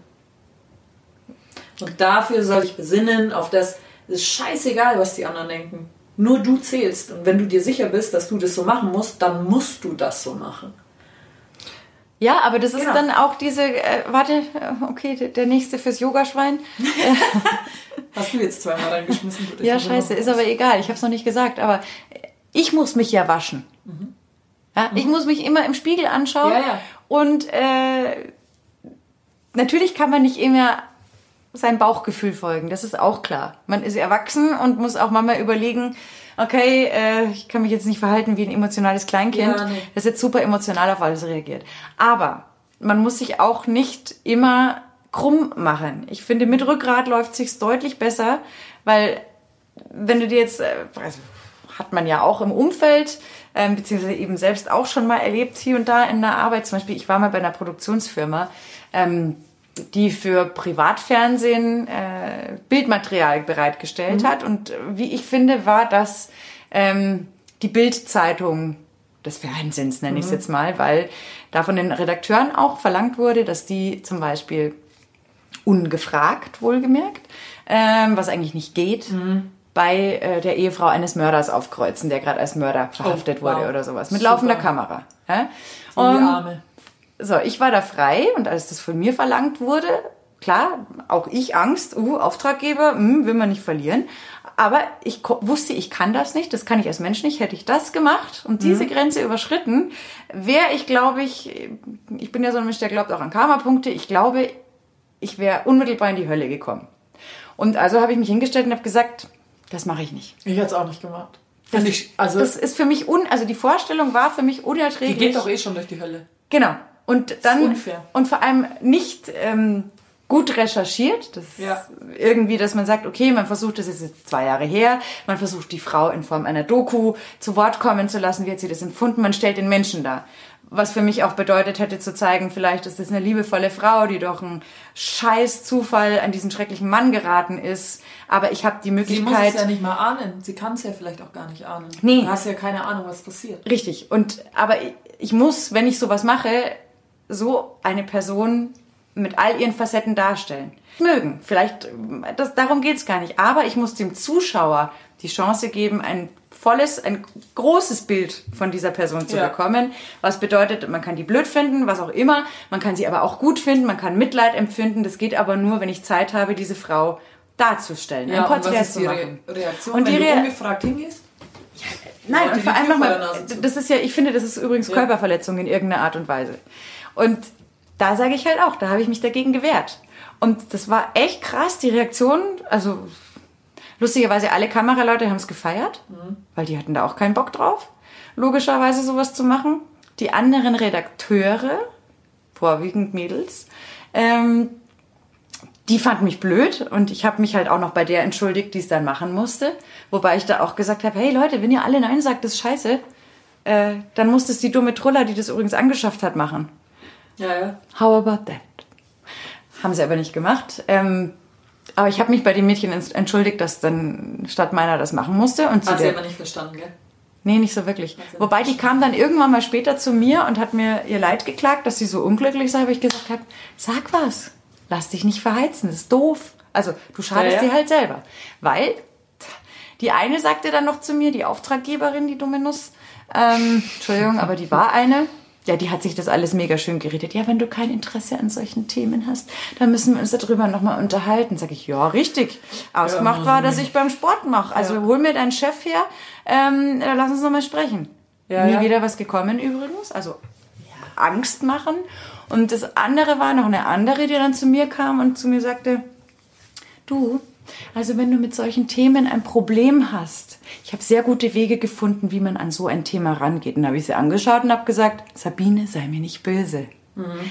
Und dafür soll ich besinnen, auf das, es ist scheißegal, was die anderen denken. Nur du zählst. Und wenn du dir sicher bist, dass du das so machen musst, dann musst du das so machen. Ja, aber das ist Genau. dann auch diese, äh, warte, äh, okay, der- der nächste fürs Yogaschwein. Hast du jetzt zweimal reingeschmissen? Ja, scheiße, ist aber egal, ich habe es noch nicht gesagt, aber ich muss mich ja waschen. Ja, ich muss mich immer im Spiegel anschauen Ja, ja. und äh, natürlich kann man nicht immer seinem Bauchgefühl folgen, das ist auch klar. Man ist erwachsen und muss auch manchmal überlegen, okay, äh, ich kann mich jetzt nicht verhalten wie ein emotionales Kleinkind, Ja, nee. das jetzt super emotional auf alles reagiert. Aber man muss sich auch nicht immer krumm machen. Ich finde, mit Rückgrat läuft sich's deutlich besser, weil wenn du dir jetzt, äh, also hat man ja auch im Umfeld, ähm, beziehungsweise eben selbst auch schon mal erlebt, hier und da in der Arbeit. Zum Beispiel, ich war mal bei einer Produktionsfirma, ähm, die für Privatfernsehen äh, Bildmaterial bereitgestellt hat. Und äh, wie ich finde, war das ähm, die Bildzeitung des Fernsehens, nenne ich es jetzt mal, weil da von den Redakteuren auch verlangt wurde, dass die zum Beispiel ungefragt, wohlgemerkt, ähm, was eigentlich nicht geht, bei äh, der Ehefrau eines Mörders aufkreuzen, der gerade als Mörder verhaftet wow. wurde oder sowas, mit Super. laufender Kamera. Ja? Die Und, Arme. So, ich war da frei und als das von mir verlangt wurde, klar, auch ich Angst, uh, Auftraggeber, hm, will man nicht verlieren. Aber ich wusste, ich kann das nicht, das kann ich als Mensch nicht. Hätte ich das gemacht und diese Grenze überschritten, wäre ich, glaube ich, ich bin ja so ein Mensch, der glaubt auch an Karma-Punkte, ich glaube, ich wäre unmittelbar in die Hölle gekommen. Und also habe ich mich hingestellt und habe gesagt, das mache ich nicht. Ich hätte es auch nicht gemacht. Finde ich, also, Das ist für mich un, also die Vorstellung war für mich die unerträglich. geht doch eh schon durch die Hölle. Genau. Und dann und vor allem nicht ähm, gut recherchiert. Das Ja. irgendwie, dass man sagt, okay, man versucht, das ist jetzt zwei Jahre her, man versucht die Frau in Form einer Doku zu Wort kommen zu lassen, wie hat sie das empfunden, man stellt den Menschen dar. Was für mich auch bedeutet hätte zu zeigen, vielleicht ist das eine liebevolle Frau, die durch einen scheiß Zufall an diesen schrecklichen Mann geraten ist. Aber ich habe die Sie muss Möglichkeit. es ja nicht mal ahnen. Sie kann es ja vielleicht auch gar nicht ahnen. Nee. Du hast ja keine Ahnung, was passiert. Richtig. Und aber ich, ich muss, wenn ich sowas mache, so eine Person mit all ihren Facetten darstellen. Mögen. Vielleicht, das, darum geht's gar nicht. Aber ich muss dem Zuschauer die Chance geben, ein volles, ein großes Bild von dieser Person zu Ja. bekommen. Was bedeutet, man kann die blöd finden, was auch immer. Man kann sie aber auch gut finden, man kann Mitleid empfinden. Das geht aber nur, wenn ich Zeit habe, diese Frau darzustellen, ein und Porträt zu die machen. Re Reaktion, Und wenn die du Rea- ungefragt hingehst? Nein, Leute, und vor allem nochmal, das ist ja, ich finde, das ist übrigens Ja. Körperverletzung in irgendeiner Art und Weise. Und da sage ich halt auch, da habe ich mich dagegen gewehrt. Und das war echt krass, die Reaktion, also lustigerweise alle Kameraleute haben es gefeiert, Mhm. weil die hatten da auch keinen Bock drauf, logischerweise sowas zu machen. Die anderen Redakteure, vorwiegend Mädels, ähm, die fand mich blöd und ich habe mich halt auch noch bei der entschuldigt, die es dann machen musste. Wobei ich da auch gesagt habe, hey Leute, wenn ihr alle Nein sagt, das ist scheiße, äh, dann muss das die dumme Truller, die das übrigens angeschafft hat, machen. Ja, ja. How about that? Haben sie aber nicht gemacht. Ähm, aber ich habe mich bei dem Mädchen ents- entschuldigt, dass dann statt meiner das machen musste. Und Hat sie aber nicht verstanden, gell? Nee, nicht so wirklich. Wobei die kam dann irgendwann mal später zu mir und hat mir ihr Leid geklagt, dass sie so unglücklich sei, weil ich gesagt habe, sag was, lass dich nicht verheizen, das ist doof. Also du schadest Ja, ja. dir halt selber. Weil die eine sagte dann noch zu mir, die Auftraggeberin, die dumme Nuss, ähm, Entschuldigung, aber die war eine, Ja, die hat sich das alles mega schön geredet. Ja, wenn du kein Interesse an solchen Themen hast, dann müssen wir uns darüber nochmal unterhalten. Sag ich, ja, richtig. Ausgemacht war, dass ich beim Sport mache. Also hol mir deinen Chef her, ähm, lass uns nochmal sprechen. Ja, Nie ja. wieder was gekommen übrigens. Also Angst machen. Und das andere war noch eine andere, die dann zu mir kam und zu mir sagte, du, also wenn du mit solchen Themen ein Problem hast, ich habe sehr gute Wege gefunden, wie man an so ein Thema rangeht. Und dann habe ich sie angeschaut und habe gesagt, Sabine, sei mir nicht böse.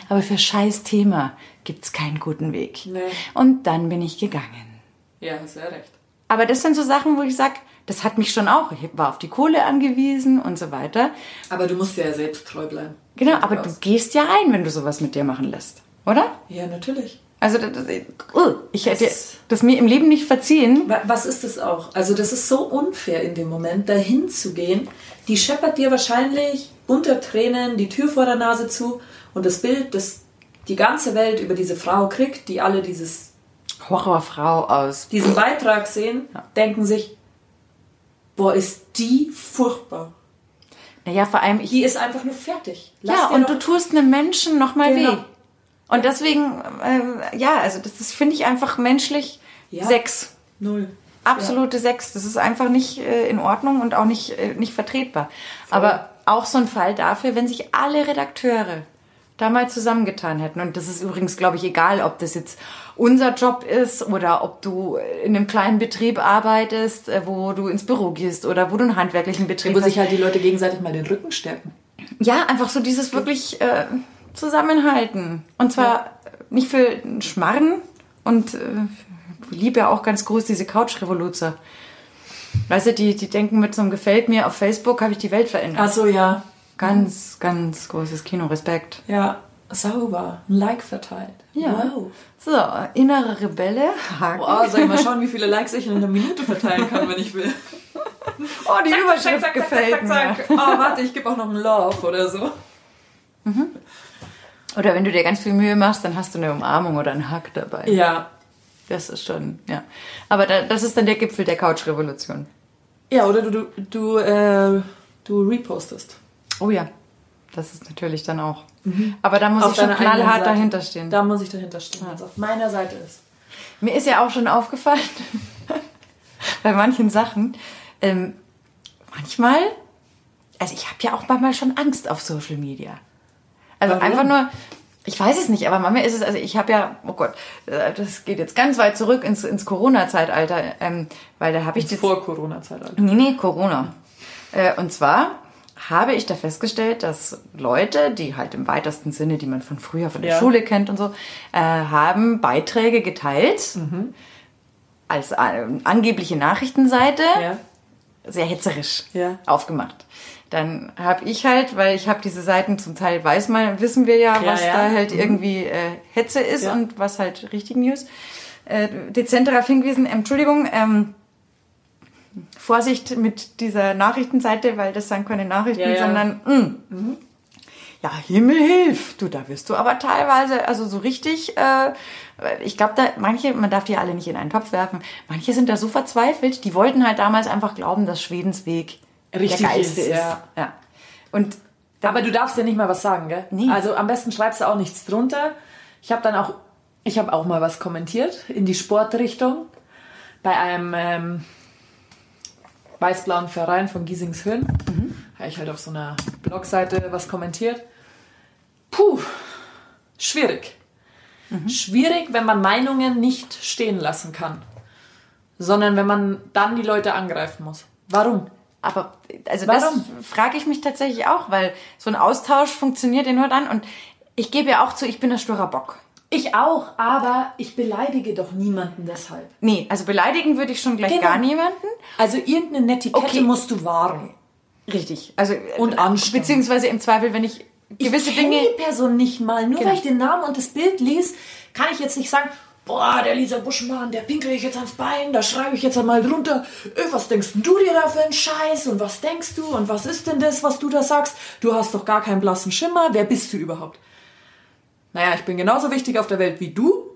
Aber für scheiß Thema gibt's keinen guten Weg. Nee. Und dann bin ich gegangen. Ja, hast ja recht. Aber das sind so Sachen, wo ich sag, das hat mich schon auch. Ich war auf die Kohle angewiesen und so weiter. Aber du musst ja selbst treu bleiben. Genau, aber du gehst ja ein, wenn du sowas mit dir machen lässt. Oder? Ja, natürlich. Also das, das, uh, ich hätte Das- das mir im Leben nicht verziehen. Wa- Was ist das auch? Also das ist so unfair in dem Moment, dahin zu gehen. Die scheppert dir wahrscheinlich unter Tränen die Tür vor der Nase zu und das Bild, das die ganze Welt über diese Frau kriegt, die alle dieses, Horrorfrau aus. diesen Beitrag sehen, denken sich, boah, ist die furchtbar. Naja, vor allem ich. Die ist einfach nur fertig. Lass Ja, und du tust einem Menschen nochmal Genau. weh. Und deswegen, ähm, ja, also das, das finde ich einfach menschlich Ja. sechs. Null. Absolute sechs. Das ist einfach nicht äh, in Ordnung und auch nicht, äh, nicht vertretbar. Aber auch so ein Fall dafür, wenn sich alle Redakteure da mal zusammengetan hätten. Und das ist übrigens, glaube ich, egal, ob das jetzt unser Job ist oder ob du in einem kleinen Betrieb arbeitest, äh, wo du ins Büro gehst oder wo du einen handwerklichen Betrieb Wo hast. sich halt die Leute gegenseitig mal den Rücken stärken. Ja, einfach so dieses wirklich äh, Zusammenhalten. Und zwar nicht für Schmarren und äh, ich liebe ja auch ganz groß diese Couch-Revoluzer. Weißt du, die, die denken mit so einem Gefällt mir auf Facebook habe ich die Welt verändert. Ach so, ja. Ganz, ganz großes Kino, Respekt. Ja, sauber. Ein Like verteilt. Wow. So, innere Rebelle. Haken. Boah, soll ich mal schauen, wie viele Likes ich in einer Minute verteilen kann, wenn ich will. Oh, die Überschrift gefällt mir. Oh, warte, ich gebe auch noch einen Love oder so. Oder wenn du dir ganz viel Mühe machst, dann hast du eine Umarmung oder einen Hack dabei. Ja. Das ist schon, ja. Aber da, das ist dann der Gipfel der Couch-Revolution. Ja, oder du, du, du, äh, du repostest. Oh ja, das ist natürlich dann auch. Aber da muss Auf ich schon knallhart dahinter stehen. Da muss ich dahinter stehen, wenn es auf meiner Seite ist. Mir ist ja auch schon aufgefallen, bei manchen Sachen, ähm, manchmal, also ich habe ja auch manchmal schon Angst auf Social Media. Also Warum? einfach nur, ich weiß es nicht, aber manchmal ist es, also ich habe ja, oh Gott, äh, das geht jetzt ganz weit zurück ins, ins Corona-Zeitalter, ähm, weil da habe ich jetzt... Vor Corona-Zeitalter. Nee, nee, Corona. Äh, und zwar habe ich da festgestellt, dass Leute, die halt im weitesten Sinne, die man von früher von der Ja. Schule kennt und so, äh, haben Beiträge geteilt als äh, angebliche Nachrichtenseite, Ja. sehr hetzerisch Ja. aufgemacht. Dann habe ich halt, weil ich habe diese Seiten zum Teil weiß man, wissen wir ja, Ja, was ja. da halt Mhm. irgendwie äh, Hetze ist Ja. und was halt richtig News. Äh, dezent darauf hingewiesen, Entschuldigung, ähm, Vorsicht mit dieser Nachrichtenseite, weil das sind keine Nachrichten, Ja, ja. sondern mh. ja, Himmel hilf, du, da wirst du aber teilweise, also so richtig, äh, ich glaube, da manche, man darf die ja alle nicht in einen Topf werfen, manche sind da so verzweifelt, die wollten halt damals einfach glauben, dass Schwedens Weg Richtig der geilste ist, ist. ja. ja. Und Aber du darfst ja nicht mal was sagen, gell? Nee. Also am besten schreibst du auch nichts drunter. Ich habe dann auch, ich habe auch mal was kommentiert in die Sportrichtung bei einem ähm, weiß-blauen Verein von Giesingshöhen. Mhm. Habe ich halt auf so einer Blogseite was kommentiert. Puh, schwierig. Mhm. Schwierig, wenn man Meinungen nicht stehen lassen kann, sondern wenn man dann die Leute angreifen muss. Warum? Aber also Warum? das frage ich mich tatsächlich auch, weil so ein Austausch funktioniert ja nur dann. Und ich gebe ja auch zu, ich bin der sturer Bock. Ich auch, aber ich beleidige doch niemanden deshalb. Nee, also beleidigen würde ich schon gleich Genau. gar niemanden. Also irgendeine Netiquette Okay. musst du wahren. Richtig. Also Und äh, Anstand. Beziehungsweise im Zweifel, wenn ich gewisse ich Dinge. die Person nicht mal. Nur Genau. weil ich den Namen und das Bild lies, kann ich jetzt nicht sagen, boah, der Lisa Buschmann, der pinkle ich jetzt ans Bein, da schreibe ich jetzt einmal drunter, was denkst du dir da für einen Scheiß und was denkst du und was ist denn das, was du da sagst? Du hast doch gar keinen blassen Schimmer, wer bist du überhaupt? Naja, ich bin genauso wichtig auf der Welt wie du.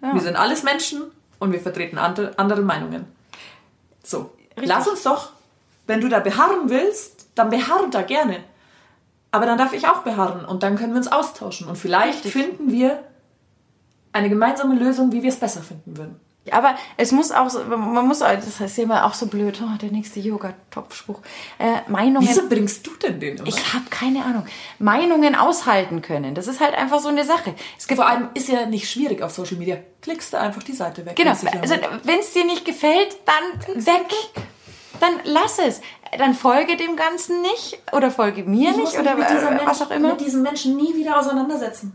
Wir sind alles Menschen und wir vertreten andere, andere Meinungen. So, lass uns doch, wenn du da beharren willst, dann beharr da gerne. Aber dann darf ich auch beharren und dann können wir uns austauschen. Und vielleicht finden wir eine gemeinsame Lösung, wie wir es besser finden würden. Aber es muss auch, so, man muss, das heißt ja immer auch so blöd, oh, der nächste Yoga-Topfspruch. Äh, Meinungen. Wieso bringst du denn den immer? Ich habe keine Ahnung. Meinungen aushalten können. Das ist halt einfach so eine Sache. Es gibt Vor allem ist ja nicht schwierig auf Social Media. Klickst du einfach die Seite weg. Genau, also wenn es dir nicht gefällt, dann weg. Dann lass es. Dann folge dem Ganzen nicht oder folge mir Ich nicht oder mit dieser äh, Mensch- was auch immer. mit diesen Menschen nie wieder auseinandersetzen.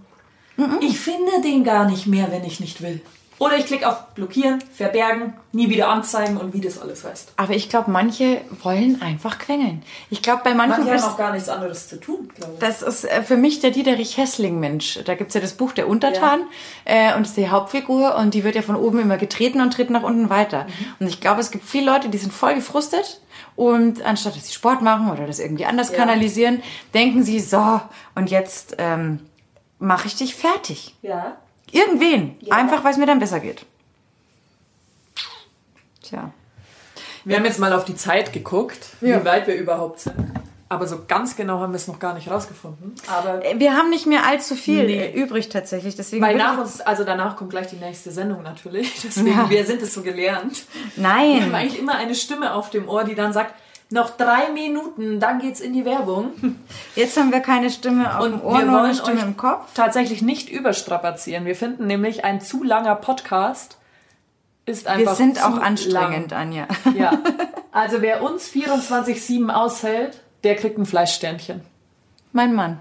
Ich finde den gar nicht mehr, wenn ich nicht will. Oder ich klicke auf Blockieren, Verbergen, nie wieder anzeigen und wie das alles heißt. Aber ich glaube, manche wollen einfach quengeln. Ich glaube, bei manchen Manche haben auch gar nichts anderes zu tun, glaube ich. das ist äh, für mich der Dieterich Hessling-Mensch. Da gibt's ja das Buch Der Untertan äh, und ist die Hauptfigur und die wird ja von oben immer getreten und tritt nach unten weiter. Mhm. Und ich glaube, es gibt viele Leute, die sind voll gefrustet und anstatt dass sie Sport machen oder das irgendwie anders Ja. kanalisieren, denken sie, so, und jetzt ähm, mache ich dich fertig. Ja. Irgendwen. Ja. Einfach, weil es mir dann besser geht. Tja. Wir haben jetzt mal auf die Zeit geguckt, Ja. wie weit wir überhaupt sind. Aber so ganz genau haben wir es noch gar nicht rausgefunden. Aber Äh, Wir haben nicht mehr allzu viel Nee. äh, übrig tatsächlich. Deswegen weil nach uns, also danach kommt gleich die nächste Sendung natürlich. Deswegen, Ja. wir sind es so gelernt. Wir haben Nein. eigentlich immer eine Stimme auf dem Ohr, die dann sagt, noch drei Minuten, dann geht's in die Werbung. Jetzt haben wir keine Stimme auf Und dem Ohr, wir nur eine wollen Stimme euch im Kopf. tatsächlich nicht überstrapazieren. Wir finden nämlich, ein zu langer Podcast ist Wir einfach sind zu auch anstrengend, Lang. Anja. Ja. Also wer uns 24-7 aushält, der kriegt ein Fleischsternchen. Mein Mann.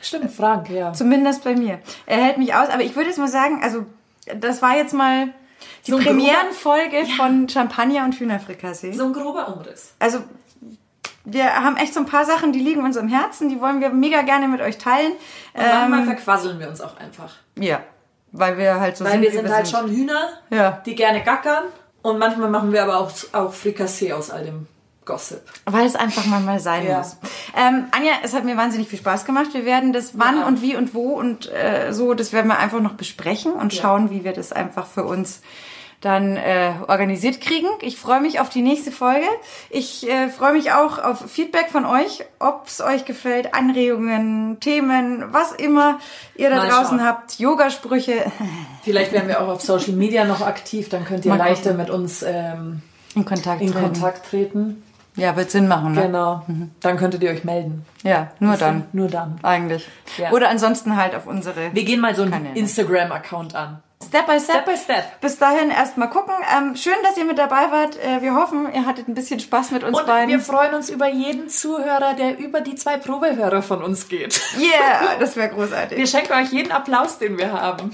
Stimmt, Frank, ja. Zumindest bei mir. Er hält mich aus. Aber ich würde jetzt mal sagen, also das war jetzt mal die So Premierenfolge von Champagner und Hühnerfrikassee. So ein grober Umriss. Also wir haben echt so ein paar Sachen, die liegen uns am Herzen. Die wollen wir mega gerne mit euch teilen. Und manchmal Ähm, verquasseln wir uns auch einfach. ja, weil wir halt so Weil sind, wir wie sind halt schon Hühner, Ja. die gerne gackern. Und manchmal machen wir aber auch, auch Frikassee aus all dem Gossip. Weil es einfach manchmal sein Ja. muss. Ähm, Anja, es hat mir wahnsinnig viel Spaß gemacht. Wir werden das wann Ja. und wie und wo und äh, so, das werden wir einfach noch besprechen und Ja. schauen, wie wir das einfach für uns dann äh, organisiert kriegen. Ich freue mich auf die nächste Folge. Ich äh, freue mich auch auf Feedback von euch, ob es euch gefällt, Anregungen, Themen, was immer ihr da Mal draußen schauen. habt, Yogasprüche Vielleicht werden wir auch auf Social Media noch aktiv, dann könnt ihr Mal leichter mit uns ähm, in Kontakt in treten. Kontakt treten. Ja, wird Sinn machen, ne? Genau. Dann könntet ihr euch melden. Ja, nur dann. Nur dann. Eigentlich. Ja. Oder ansonsten halt auf unsere Wir gehen mal so einen. Instagram-Account an. Step by Step. Step by Step. Bis dahin erstmal gucken. Ähm, schön, dass ihr mit dabei wart. Äh, wir hoffen, ihr hattet ein bisschen Spaß mit uns Und beiden. wir freuen uns über jeden Zuhörer, der über die zwei Probehörer von uns geht. yeah, das wäre großartig. Wir schenken euch jeden Applaus, den wir haben.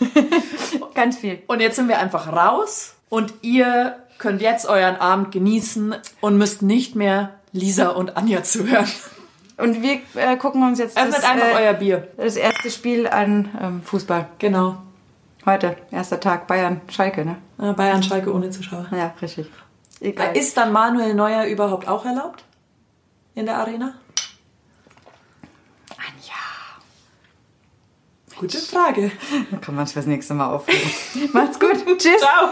Ganz viel. Und jetzt sind wir einfach raus und ihr könnt jetzt euren Abend genießen und müsst nicht mehr Lisa und Anja zuhören. Und wir äh, gucken uns jetzt Öffnet das, einfach äh, euer Bier. das erste Spiel an ähm, Fußball. Genau. Heute, erster Tag, Bayern, Schalke, ne? Äh, Bayern Schalke ohne Zuschauer. Ja, richtig. Egal. Ist dann Manuel Neuer überhaupt auch erlaubt? In der Arena? Anja. Gute Frage. Dann kann man es fürs nächste Mal aufheben. Macht's gut. Tschüss. Ciao.